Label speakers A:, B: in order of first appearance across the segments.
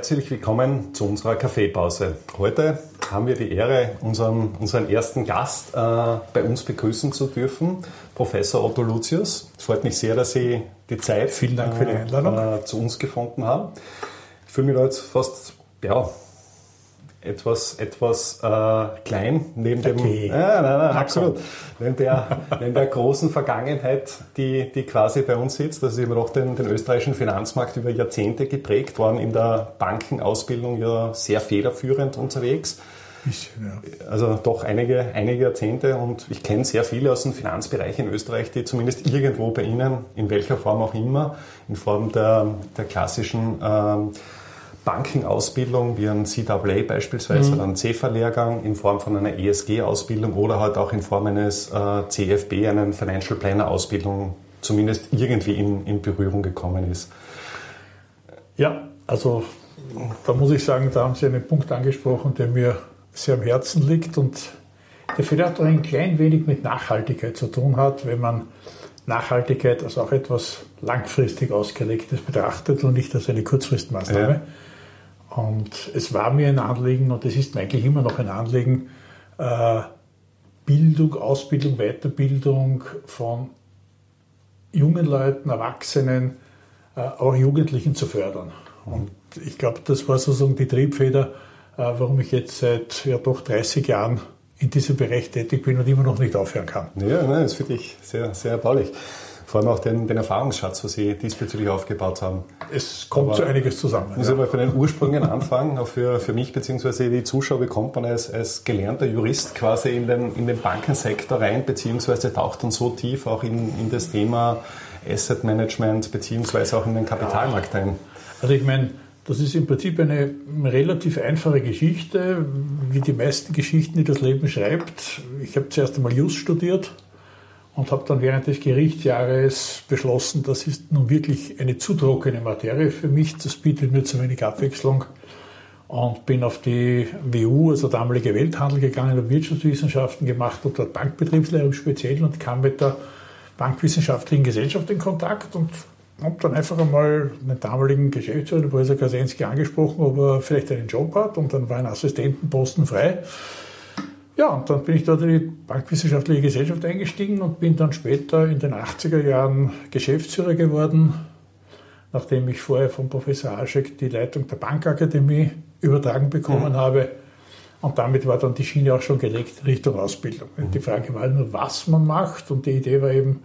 A: Herzlich willkommen zu unserer Kaffeepause. Heute haben wir die Ehre, unseren, unseren ersten Gast äh, bei uns begrüßen zu dürfen, Professor Otto Lucius. Es freut mich sehr, dass Sie die Zeit
B: Vielen Dank für die Einladung.
A: Äh, zu uns gefunden haben. Ich fühle mich da jetzt fast ja, etwas, etwas äh, klein neben dem,
B: Okay.
A: ja, nein, nein, absolut, neben der, neben der großen Vergangenheit, die, die quasi bei uns sitzt. Also wir haben auch den, den österreichischen Finanzmarkt über Jahrzehnte geprägt, waren in der Bankenausbildung ja sehr federführend unterwegs.
B: Bisschen, ja.
A: Also doch einige, einige Jahrzehnte und ich kenne sehr viele aus dem Finanzbereich in Österreich, die zumindest irgendwo bei Ihnen, in welcher Form auch immer, in Form der, der klassischen ähm, Banking-Ausbildung wie ein CAA beispielsweise oder einen CEFA-Lehrgang in Form von einer ESG-Ausbildung oder halt auch in Form eines äh, CFB, einen Financial Planner-Ausbildung zumindest irgendwie in, in Berührung gekommen ist.
B: ja, also da muss ich sagen, da haben Sie einen Punkt angesprochen, der mir sehr am Herzen liegt und der vielleicht auch ein klein wenig mit Nachhaltigkeit zu tun hat, wenn man Nachhaltigkeit als auch etwas langfristig ausgelegtes betrachtet und nicht als eine Kurzfristmaßnahme. Und es war mir ein Anliegen und es ist mir eigentlich immer noch ein Anliegen, äh, Bildung, Ausbildung, Weiterbildung von jungen Leuten, Erwachsenen, äh, auch Jugendlichen zu fördern. Und ich glaube, das war sozusagen die Triebfeder, äh, warum ich jetzt seit ja doch 30 Jahren in diesem Bereich tätig bin und immer noch nicht aufhören kann.
A: Ja, nein, das finde ich sehr, sehr erbaulich. Vor allem auch den, den Erfahrungsschatz, was Sie diesbezüglich aufgebaut haben.
B: Es kommt so einiges zusammen.
A: Muss
B: Ja.
A: aber bei den Ursprüngen anfangen. Auch für, für mich bzw. die Zuschauer bekommt man als, als gelernter Jurist quasi in den, in den Bankensektor rein, beziehungsweise taucht dann so tief auch in, in das Thema Asset Management beziehungsweise auch in den Kapitalmarkt ein.
B: Also ich meine, das ist im Prinzip eine relativ einfache Geschichte, wie die meisten Geschichten, die das Leben schreibt. Ich habe zuerst einmal Just studiert und habe dann während des Gerichtsjahres beschlossen, das ist nun wirklich eine zu trockene Materie für mich, das bietet mir zu wenig Abwechslung und bin auf die WU, also damalige Welthandel gegangen, habe Wirtschaftswissenschaften gemacht und dort Bankbetriebslehre im Speziellen und kam mit der bankwissenschaftlichen Gesellschaft in Kontakt und habe dann einfach einmal den damaligen Geschäftsführer, den Professor Kasensky, angesprochen, ob er vielleicht einen Job hat und dann war ein Assistentenposten frei. Ja, und dann bin ich dort in die Bankwissenschaftliche Gesellschaft eingestiegen und bin dann später in den 80er Jahren Geschäftsführer geworden, nachdem ich vorher von Professor Aschek die Leitung der Bankakademie übertragen bekommen habe. Und damit war dann die Schiene auch schon gelegt in Richtung Ausbildung. Und Die Frage war nur, was man macht. Und die Idee war eben,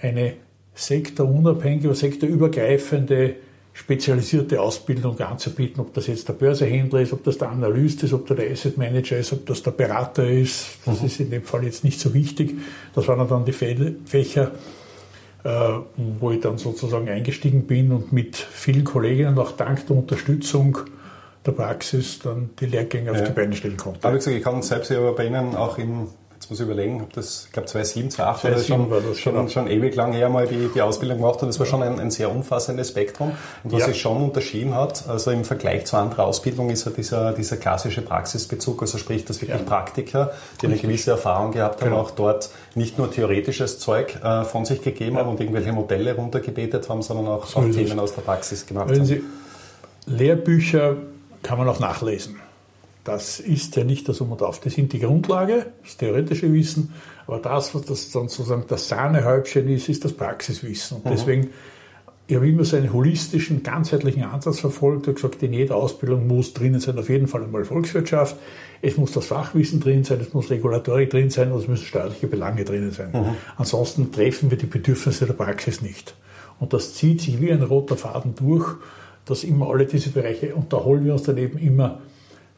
B: eine sektorunabhängige oder sektorübergreifende spezialisierte Ausbildung anzubieten, ob das jetzt der Börsehändler ist, ob das der Analyst ist, ob das der Asset Manager ist, ob das der Berater ist. Das ist in dem Fall jetzt nicht so wichtig. Das waren dann die Fächer, äh, wo ich dann sozusagen eingestiegen bin und mit vielen Kolleginnen auch dank der Unterstützung der Praxis dann die Lehrgänge auf
A: Ja.
B: die Beine stellen konnte.
A: Aber wie gesagt, ich kann selbst aber bei Ihnen auch im, jetzt muss ich überlegen, ob das, ich glaube 2007, 2008 war das
B: 2007
A: schon,
B: war das,
A: schon,
B: genau.
A: schon ewig lang her mal die, die Ausbildung gemacht und es war schon ein, ein sehr umfassendes Spektrum. Und was
B: Ja.
A: sich schon unterschieden hat, also im Vergleich zu anderer Ausbildung ist ja dieser, dieser klassische Praxisbezug, also sprich, dass wirklich
B: Ja.
A: Praktiker, die eine gewisse Erfahrung gehabt haben,
B: Genau.
A: auch dort nicht nur theoretisches Zeug äh, von sich gegeben haben und irgendwelche Modelle runtergebetet haben, sondern auch, auch
B: ist es.
A: Themen aus der Praxis gemacht
B: Wenn
A: haben.
B: Sie, Lehrbücher kann man auch nachlesen. Das ist ja nicht das Um und Auf. Das sind die Grundlage, das theoretische Wissen. Aber das, was das dann sozusagen das Sahnehäubchen ist, ist das Praxiswissen. Und deswegen, ich habe immer so einen holistischen, ganzheitlichen Ansatz verfolgt und gesagt, in jeder Ausbildung muss drinnen sein, auf jeden Fall einmal Volkswirtschaft. Es muss das Fachwissen drin sein, es muss Regulatorik drin sein und es müssen steuerliche Belange drinnen sein. Ansonsten treffen wir die Bedürfnisse der Praxis nicht. Und das zieht sich wie ein roter Faden durch, dass immer alle diese Bereiche, und da holen wir uns dann eben immer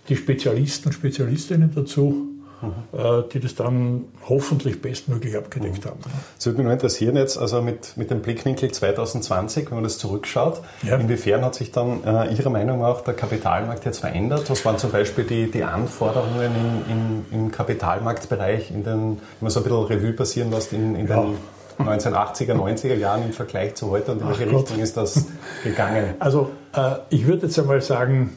B: die Spezialisten und Spezialistinnen dazu, äh, die das dann hoffentlich bestmöglich abgedeckt haben.
A: Das würde mich nur interessieren jetzt, also mit, mit dem Blickwinkel 2020, wenn man das zurückschaut,
B: Ja.
A: inwiefern hat sich dann äh, Ihrer Meinung nach auch der Kapitalmarkt jetzt verändert? Was waren zum Beispiel die, die Anforderungen im, im, im Kapitalmarktbereich, in den, wenn man so ein bisschen Revue passieren lässt, in, in
B: Ja.
A: den 1980er, 90er Jahren im Vergleich zu heute und in welche. Richtung ist das gegangen?
B: Also äh, ich würde jetzt einmal sagen,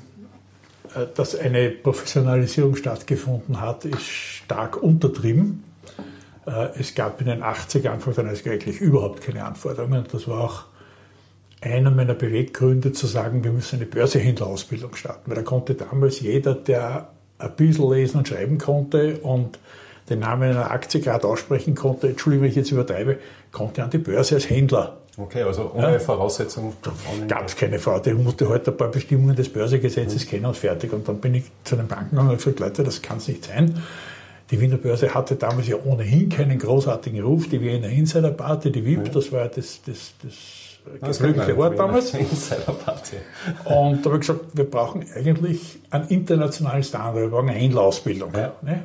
B: dass eine Professionalisierung stattgefunden hat, ist stark untertrieben. Äh, es gab in den 80er, Anfang der 90er eigentlich überhaupt keine Anforderungen. Das war auch einer meiner Beweggründe zu sagen, wir müssen eine Börsehändlerausbildung starten. Weil da konnte damals jeder, der ein bisschen lesen und schreiben konnte und den Namen einer Aktie gerade aussprechen konnte, Entschuldigung, wenn ich jetzt übertreibe, konnte an die Börse als Händler.
A: Okay, also ohne ja. Voraussetzung.
B: Gab es keine Voraussetzung. Ich musste halt ein paar Bestimmungen des Börsegesetzes mhm. kennen und fertig. Und dann bin ich zu den Banken gegangen und gesagt, Leute, das kann es nicht sein. Die Wiener Börse hatte damals ja ohnehin keinen großartigen Ruf. Die Wiener Insider Party, die WIP, ja. das war das, das, das geflügelte Wort damals. Und da habe ich gesagt, wir brauchen eigentlich einen internationalen Standard, wir brauchen eine Händlerausbildung. Ja. Ne?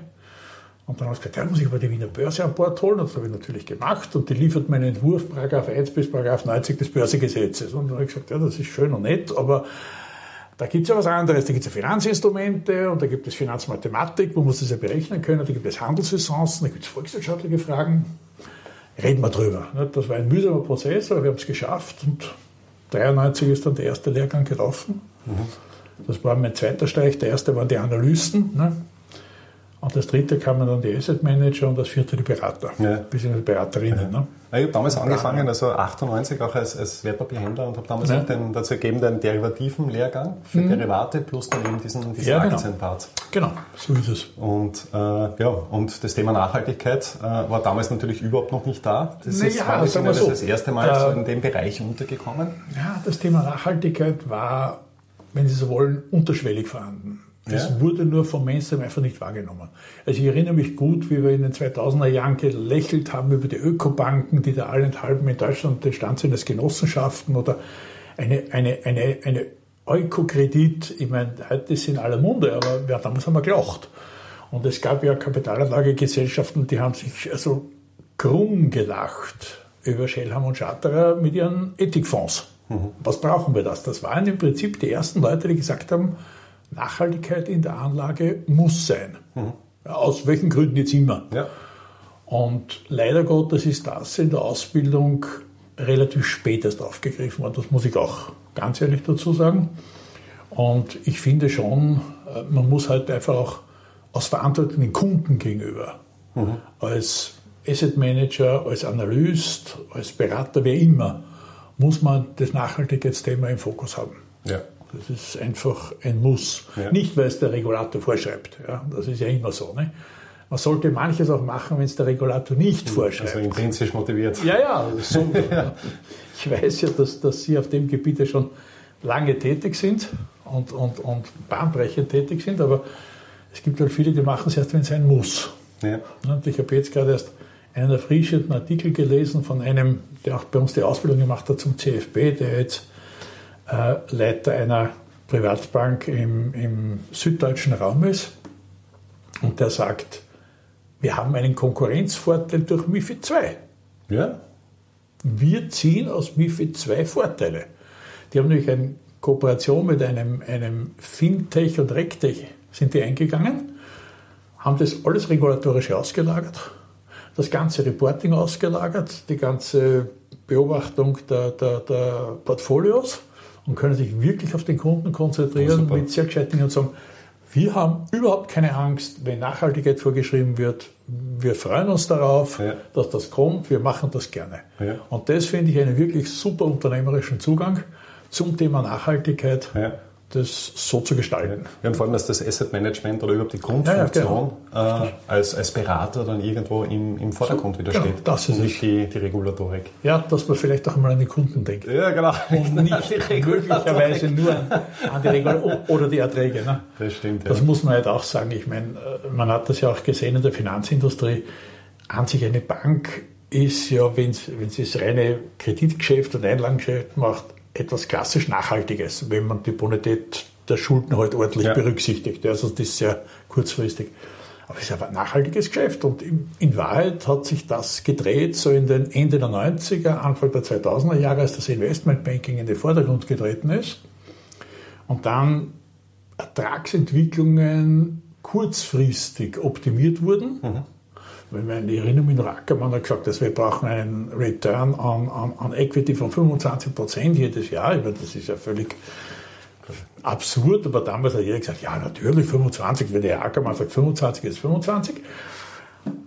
B: Und dann habe ich gesagt, ja, muss ich aber die Wiener Börse an Bord holen. Und das habe ich natürlich gemacht. Und die liefert meinen Entwurf, Paragraph 1 bis Paragraph 90 des Börsegesetzes. Und dann habe ich gesagt, ja, das ist schön und nett, aber da gibt es ja was anderes. Da gibt es ja Finanzinstrumente und da gibt es Finanzmathematik, man muss das ja berechnen können. Da gibt es Handelsressourcen, da gibt es volkswirtschaftliche Fragen reden wir drüber. Das war ein mühsamer Prozess, aber wir haben es geschafft und 1993 ist dann der erste Lehrgang gelaufen. Mhm. Das war mein zweiter Streich. Der erste waren die Analysten. Ne? Und das dritte kamen dann die Asset Manager und das vierte die Berater, ja. bzw. Beraterinnen. Ja. Ne?
A: Ich habe damals angefangen, also 98 auch als, als Wertpapierhändler und habe damals ja. auch den dazu ergebenen derivativen Lehrgang für mhm. Derivate plus dann eben diesen, diesen ja, genau. Aktienpart.
B: Genau, so ist es.
A: Und, äh, ja, und das Thema Nachhaltigkeit äh, war damals natürlich überhaupt noch nicht da. Das naja, ist, war das, so. das erste Mal äh, so in dem Bereich untergekommen.
B: Ja, das Thema Nachhaltigkeit war, wenn Sie so wollen, unterschwellig vorhanden. Das ja. wurde nur vom Mainstream einfach nicht wahrgenommen. Also ich erinnere mich gut, wie wir in den 2000er Jahren gelächelt haben über die Ökobanken, die da allenthalben in Deutschland entstanden sind als Genossenschaften oder eine, eine, eine, eine Ökokredit. Ich meine, heute ist in aller Munde, aber ja, damals haben wir gelacht. Und es gab ja Kapitalanlagegesellschaften, die haben sich also krumm gelacht über Schellham und Schatterer mit ihren Ethikfonds. Mhm. Was brauchen wir das? Das waren im Prinzip die ersten Leute, die gesagt haben, Nachhaltigkeit in der Anlage muss sein. Mhm. Aus welchen Gründen jetzt immer. Ja. Und leider Gottes ist das in der Ausbildung relativ spät erst aufgegriffen worden. Das muss ich auch ganz ehrlich dazu sagen. Und ich finde schon, äh, man muss halt einfach auch aus Verantwortung den Kunden gegenüber, mhm. als Asset Manager, als Analyst, als Berater, wer immer, muss man das Nachhaltigkeitsthema im Fokus haben. Ja. Das ist einfach ein Muss. Ja. Nicht, weil es der Regulator vorschreibt. Ja, das ist ja immer so. Ne? Man sollte manches auch machen, wenn es der Regulator nicht vorschreibt. Also
A: intrinsisch motiviert.
B: Ja, ja. So, ja. Ich weiß ja, dass, dass Sie auf dem Gebiet ja schon lange tätig sind und, und, und bahnbrechend tätig sind, aber es gibt halt viele, die machen es erst, wenn es sein muss. Ja. Und ich habe jetzt gerade erst einen erfrischenden Artikel gelesen von einem, der auch bei uns die Ausbildung gemacht hat zum CFB, der jetzt äh, Leiter einer Privatbank im, im süddeutschen Raum ist und der sagt, wir haben einen Konkurrenzvorteil durch MIFID 2. Ja. Wir ziehen aus MIFID 2 Vorteile. Die haben nämlich eine Kooperation mit einem, einem Fintech und Rectech sind die eingegangen, haben das alles regulatorisch ausgelagert, das ganze Reporting ausgelagert, die ganze Beobachtung der, der, der Portfolios und können sich wirklich auf den Kunden konzentrieren oh, mit sehr gescheiten und sagen, wir haben überhaupt keine Angst, wenn Nachhaltigkeit vorgeschrieben wird. Wir freuen uns darauf, ja. dass das kommt. Wir machen das gerne. Ja. Und das finde ich einen wirklich super unternehmerischen Zugang zum Thema Nachhaltigkeit. Ja das so zu gestalten.
A: Ja, und vor allem, dass das Asset Management oder überhaupt die Grundfunktion ja, ja, genau. äh, als, als Berater dann irgendwo im, im Vordergrund so, wieder genau, steht.
B: Das ist und
A: nicht die, die Regulatorik.
B: Ja, dass man vielleicht auch mal an die Kunden denkt.
A: Ja, genau.
B: Und nicht möglicherweise nur an, an die Regulatorik oder die Erträge. Ne?
A: Das stimmt.
B: Ja. Das muss man halt auch sagen. Ich meine, äh, man hat das ja auch gesehen in der Finanzindustrie. An sich eine Bank ist ja, wenn sie das reine Kreditgeschäft und Einlagengeschäft macht, etwas klassisch Nachhaltiges, wenn man die Bonität der Schulden halt ordentlich ja. berücksichtigt. Also das ist sehr kurzfristig. Aber es ist ein nachhaltiges Geschäft und in Wahrheit hat sich das gedreht, so in den Ende der 90er, Anfang der 2000er Jahre, als das Investmentbanking in den Vordergrund getreten ist. Und dann Ertragsentwicklungen kurzfristig optimiert wurden. Mhm ich erinnere mich noch, Ackermann hat gesagt, dass wir brauchen einen Return on, on, on Equity von 25 Prozent jedes Jahr. Ich meine, das ist ja völlig absurd, aber damals hat jeder gesagt, ja natürlich 25, wenn der Ackermann sagt 25 ist 25.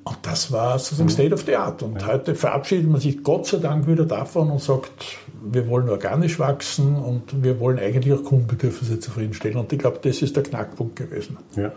B: Und das war sozusagen mhm. State of the Art. Und heute verabschiedet man sich Gott sei Dank wieder davon und sagt, wir wollen organisch wachsen und wir wollen eigentlich auch Kundenbedürfnisse zufriedenstellen. Und ich glaube, das ist der Knackpunkt gewesen.
A: Ja.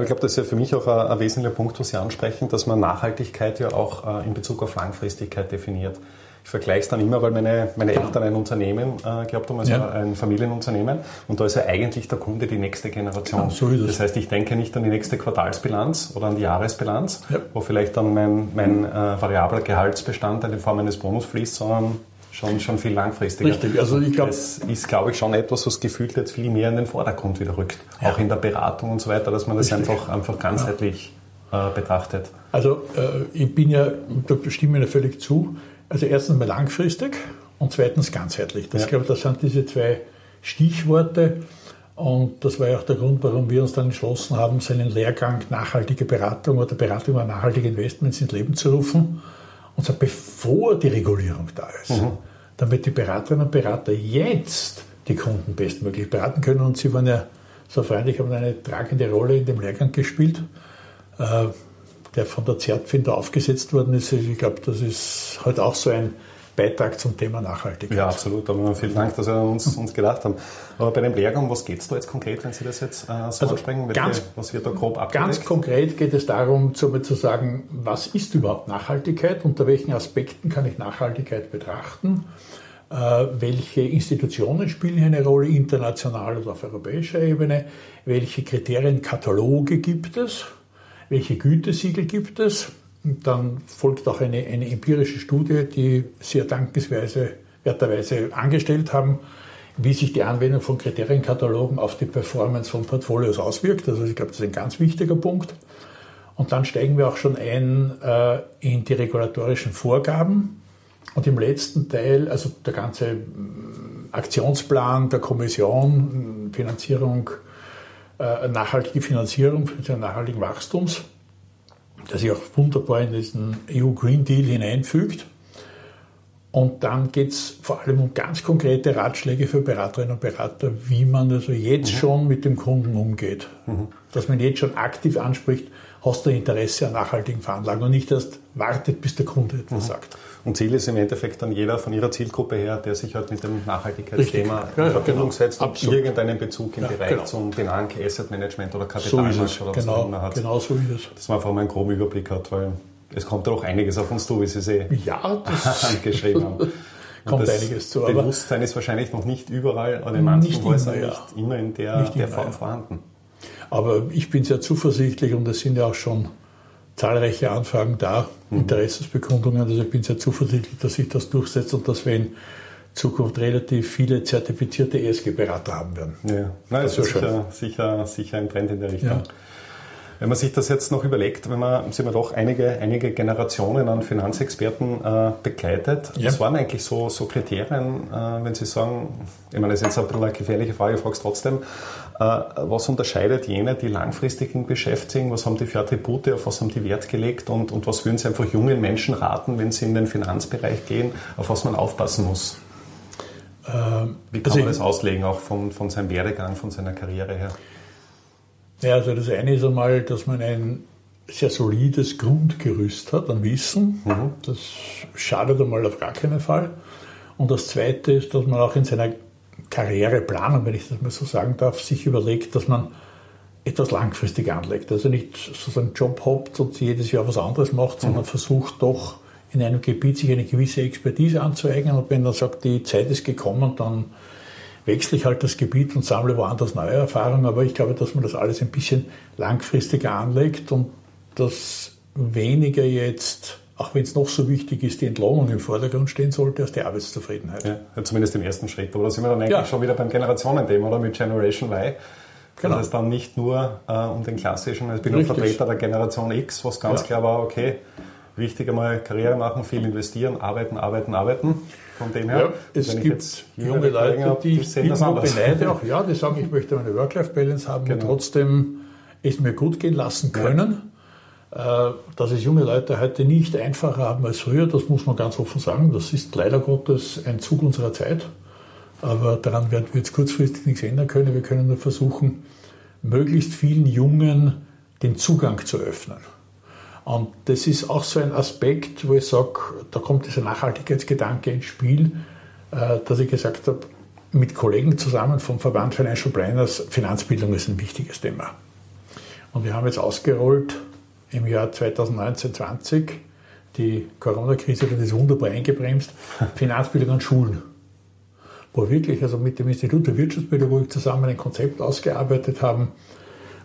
A: Ich glaube, das ist ja für mich auch ein, ein, wesentlicher Punkt, was Sie ansprechen, dass man Nachhaltigkeit ja auch äh, in Bezug auf Langfristigkeit definiert. Ich vergleiche es dann immer, weil meine, meine Eltern ein Unternehmen äh, gehabt haben, also ja. ein Familienunternehmen. Und da ist ja eigentlich der Kunde die nächste Generation. Genau, so ist es. Das heißt, ich denke nicht an die nächste Quartalsbilanz oder an die Jahresbilanz, ja. wo vielleicht dann mein, mein äh, variabler Gehaltsbestandteil in Form eines Bonus fließt, sondern schon, schon viel langfristiger.
B: Richtig, also ich glaube.
A: Das ist, glaube ich, schon etwas, was gefühlt jetzt viel mehr in den Vordergrund wieder rückt. Ja. Auch in der Beratung und so weiter, dass man das einfach, einfach ganzheitlich ja. äh, betrachtet.
B: Also äh, ich bin ja, da stimme ich mir völlig zu, also erstens mal langfristig und zweitens ganzheitlich. Das, ja. glaube das sind diese zwei Stichworte. Und das war ja auch der Grund, warum wir uns dann entschlossen haben, seinen Lehrgang nachhaltige Beratung oder Beratung über nachhaltige Investments ins Leben zu rufen. Und zwar bevor die Regulierung da ist. Mhm. Damit die Beraterinnen und Berater jetzt die Kunden bestmöglich beraten können. Und sie waren ja so freundlich, haben eine tragende Rolle in dem Lehrgang gespielt. Äh, der von der Zertfinder aufgesetzt worden ist. Ich glaube, das ist halt auch so ein Beitrag zum Thema Nachhaltigkeit.
A: Ja, absolut. Aber vielen Dank, dass Sie uns, uns gedacht haben. Aber bei dem Lehrgang, was geht es da jetzt konkret, wenn Sie das jetzt äh, so also ansprechen?
B: Ganz, was wird da grob abgedeckt? Ganz konkret geht es darum, zu, zu sagen, was ist überhaupt Nachhaltigkeit? Unter welchen Aspekten kann ich Nachhaltigkeit betrachten? Äh, welche Institutionen spielen hier eine Rolle, international oder auf europäischer Ebene? Welche Kriterienkataloge gibt es? welche Gütesiegel gibt es. Dann folgt auch eine, eine empirische Studie, die sehr dankensweise, werterweise angestellt haben, wie sich die Anwendung von Kriterienkatalogen auf die Performance von Portfolios auswirkt. Also ich glaube, das ist ein ganz wichtiger Punkt. Und dann steigen wir auch schon ein äh, in die regulatorischen Vorgaben. Und im letzten Teil, also der ganze mm, Aktionsplan der Kommission, mm, Finanzierung äh, nachhaltige Finanzierung für den nachhaltigen Wachstums, der sich auch wunderbar in diesen EU Green Deal hineinfügt. Und dann geht es vor allem um ganz konkrete Ratschläge für Beraterinnen und Berater, wie man also jetzt mhm. schon mit dem Kunden umgeht. Mhm. Dass man jetzt schon aktiv anspricht, hast du Interesse an nachhaltigen Veranlagen und nicht erst wartet, bis der Kunde etwas mhm. sagt.
A: Und Ziel ist im Endeffekt dann jeder von Ihrer Zielgruppe her, der sich halt mit dem Nachhaltigkeitsthema in Verbindung genau. setzt und Absolut. irgendeinen Bezug im ja, Bereich genau. zum Benank, Asset Management oder Kapitalmarkt
B: so oder was genau, auch immer hat. Genau so ist es.
A: Dass man einfach mal einen groben Überblick hat, weil es kommt ja auch einiges auf uns zu, wie Sie sehen.
B: Ja, das
A: geschrieben haben.
B: kommt einiges zu.
A: Bewusstsein ist wahrscheinlich noch nicht überall oder in manchen Häusern nicht immer in der, nicht der Form vorhanden.
B: Aber ich bin sehr zuversichtlich und es sind ja auch schon zahlreiche Anfragen da, mhm. Interessensbekundungen. Also ich bin sehr zuversichtlich, dass sich das durchsetzt und dass wir in Zukunft relativ viele zertifizierte ESG-Berater haben werden.
A: Ja, Nein, das, das ist sicher, sicher, sicher ein Trend in der Richtung. Ja. Wenn man sich das jetzt noch überlegt, wenn man, sind wir doch einige, einige Generationen an Finanzexperten äh, begleitet. Ja. Was waren eigentlich so, so Kriterien, äh, wenn Sie sagen, ich meine, das ist jetzt ein bisschen eine gefährliche Frage, ich frage es trotzdem, was unterscheidet jene, die langfristig im Geschäft sind, was haben die für Attribute, auf was haben die Wert gelegt und, und was würden Sie einfach jungen Menschen raten, wenn sie in den Finanzbereich gehen, auf was man aufpassen muss? Ähm, Wie kann also man das auslegen, auch von, von seinem Werdegang, von seiner Karriere her?
B: Ja, also das eine ist einmal, dass man ein sehr solides Grundgerüst hat an Wissen. Mhm. Das schadet einmal auf gar keinen Fall. Und das zweite ist, dass man auch in seiner Karriereplanung, wenn ich das mal so sagen darf, sich überlegt, dass man etwas langfristig anlegt. Also nicht sozusagen Job hoppt und jedes Jahr was anderes macht, sondern mhm. versucht doch in einem Gebiet sich eine gewisse Expertise anzueignen. Und wenn dann sagt, die Zeit ist gekommen, dann wechsle ich halt das Gebiet und sammle woanders neue Erfahrungen. Aber ich glaube, dass man das alles ein bisschen langfristiger anlegt und dass weniger jetzt, auch wenn es noch so wichtig ist, die Entlohnung im Vordergrund stehen sollte, als die Arbeitszufriedenheit.
A: Ja, zumindest im ersten Schritt. Aber da sind wir dann eigentlich ja. schon wieder beim Generationenthema oder mit Generation Y. Genau. Das ist dann nicht nur äh, um den klassischen, ich bin ein Vertreter der Generation X, was ganz ja. klar war, okay, wichtig einmal Karriere machen, viel investieren, arbeiten, arbeiten, arbeiten. Von dem her,
B: ja, es gibt junge Leute, habe, die, die ich beneide auch, ja, die sagen, ich möchte eine Work-Life-Balance haben genau. und trotzdem es mir gut gehen lassen können. Äh, dass es junge Leute heute nicht einfacher haben als früher, das muss man ganz offen sagen. Das ist leider Gottes ein Zug unserer Zeit. Aber daran werden wir jetzt kurzfristig nichts ändern können. Wir können nur versuchen, möglichst vielen Jungen den Zugang zu öffnen. Und das ist auch so ein Aspekt, wo ich sage, da kommt dieser Nachhaltigkeitsgedanke ins Spiel, äh, dass ich gesagt habe, mit Kollegen zusammen vom Verband Financial Planners, Finanzbildung ist ein wichtiges Thema. Und wir haben jetzt ausgerollt im Jahr 2019-20, die Corona-Krise hat das wunderbar eingebremst, Finanzbildung an Schulen. Wo wir wirklich also mit dem Institut der Wirtschaftspädagogik zusammen ein Konzept ausgearbeitet haben,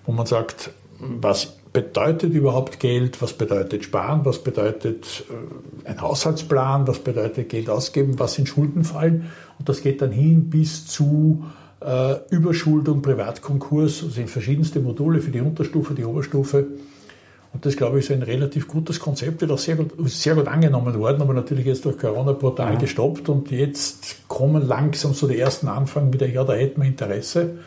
B: wo man sagt, was bedeutet überhaupt Geld, was bedeutet Sparen, was bedeutet äh, ein Haushaltsplan, was bedeutet Geld ausgeben, was sind Schuldenfallen. Und das geht dann hin bis zu äh, Überschuldung, Privatkonkurs, also in verschiedenste Module für die Unterstufe, die Oberstufe. Und das, glaube ich, ist ein relativ gutes Konzept, wird auch sehr gut, sehr gut angenommen worden, aber natürlich jetzt durch Corona brutal ja. gestoppt und jetzt kommen langsam so die ersten Anfragen wieder, ja, da hätten wir Interesse.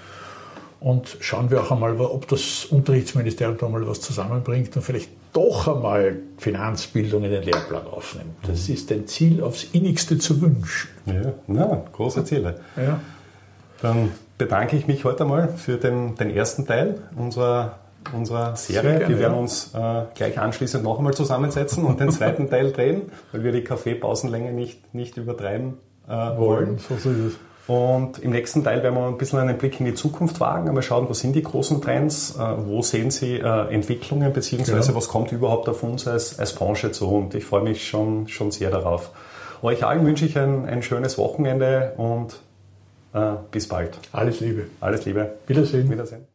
B: Und schauen wir auch einmal, ob das Unterrichtsministerium da mal was zusammenbringt und vielleicht doch einmal Finanzbildung in den Lehrplan aufnimmt. Das mhm. ist ein Ziel aufs innigste zu wünschen.
A: Ja, na, große Ziele. Ja. Dann bedanke ich mich heute einmal für den, den ersten Teil unserer, unserer Serie. Gerne, wir werden uns äh, gleich anschließend noch einmal zusammensetzen und den zweiten Teil drehen, weil wir die Kaffeepausenlänge nicht, nicht übertreiben äh, wollen. So ist es. Und im nächsten Teil werden wir ein bisschen einen Blick in die Zukunft wagen, einmal schauen, was sind die großen Trends, äh, wo sehen Sie äh, Entwicklungen, beziehungsweise genau. was kommt überhaupt auf uns als, als Branche zu. Und ich freue mich schon, schon sehr darauf. Euch allen wünsche ich ein, ein schönes Wochenende und äh, bis bald.
B: Alles Liebe.
A: Alles Liebe.
B: Wiedersehen.
A: Wiedersehen.